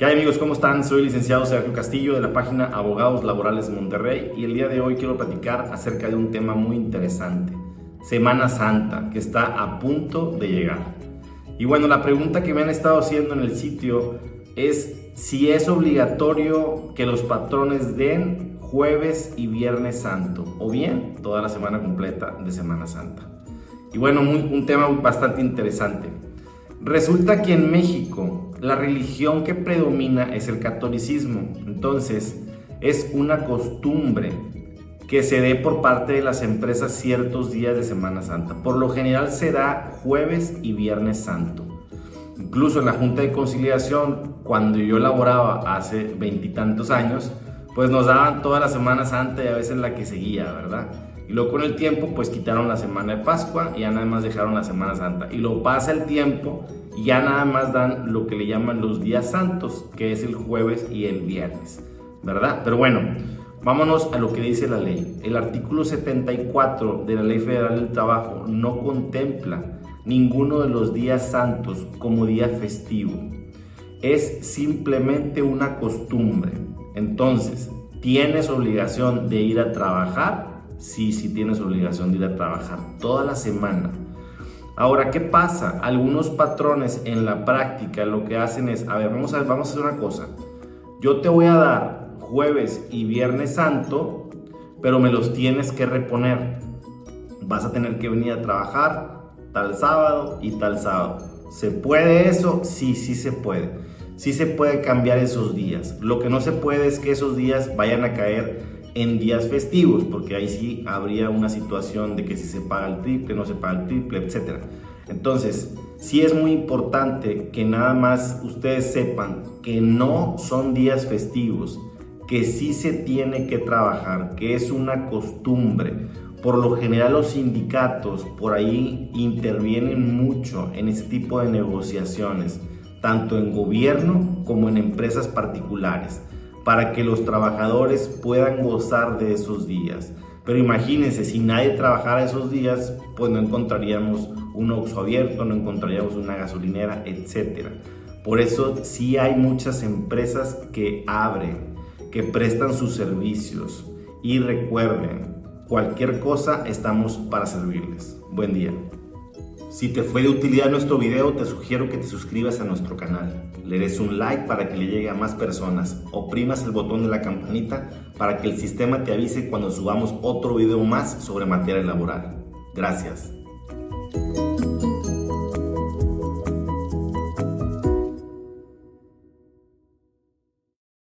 ¿Qué hay amigos? ¿Cómo están? Soy el licenciado Sergio Castillo de la página Abogados Laborales Monterrey y el día de hoy quiero platicar acerca de un tema muy interesante, Semana Santa, que está a punto de llegar. Y bueno, la pregunta que me han estado haciendo en el sitio es si es obligatorio que los patrones den jueves y viernes santo o bien toda la semana completa de Semana Santa. Y bueno, un tema bastante interesante. Resulta que en México la religión que predomina es el catolicismo. Entonces, es una costumbre que se dé por parte de las empresas ciertos días de Semana Santa. Por lo general se da jueves y viernes santo. Incluso en la Junta de Conciliación, cuando yo laboraba hace veintitantos años, pues nos daban toda la Semana Santa y a veces la que seguía, ¿verdad? Y luego con el tiempo, pues quitaron la semana de Pascua y ya nada más dejaron la Semana Santa. Y luego pasa el tiempo y ya nada más dan lo que le llaman los días santos, que es el jueves y el viernes, ¿verdad? Pero bueno, vámonos a lo que dice la ley. El artículo 74 de la Ley Federal del Trabajo no contempla ninguno de los días santos como día festivo. Es simplemente una costumbre. Entonces, ¿tienes obligación de ir a trabajar? Sí, sí tienes obligación de ir a trabajar toda la semana. Ahora, ¿qué pasa? Algunos patrones en la práctica lo que hacen es, a ver, vamos a, vamos a hacer una cosa. Yo te voy a dar jueves y viernes santo, pero me los tienes que reponer. Vas a tener que venir a trabajar tal sábado y tal sábado. ¿Se puede eso? Sí, sí se puede. Sí se puede cambiar esos días. Lo que no se puede es que esos días vayan a caer en días festivos, porque ahí sí habría una situación de que si se paga el triple, no se paga el triple, etc. Entonces, sí es muy importante que nada más ustedes sepan que no son días festivos, que sí se tiene que trabajar, que es una costumbre. Por lo general los sindicatos por ahí intervienen mucho en ese tipo de negociaciones, tanto en gobierno como en empresas particulares para que los trabajadores puedan gozar de esos días. Pero imagínense, si nadie trabajara esos días, pues no encontraríamos un Oxxo abierto, no encontraríamos una gasolinera, etc. Por eso sí hay muchas empresas que abren, que prestan sus servicios. Y recuerden, cualquier cosa estamos para servirles. Buen día. Si te fue de utilidad nuestro video, te sugiero que te suscribas a nuestro canal. Le des un like para que le llegue a más personas. Oprimas el botón de la campanita para que el sistema te avise cuando subamos otro video más sobre materia laboral. Gracias.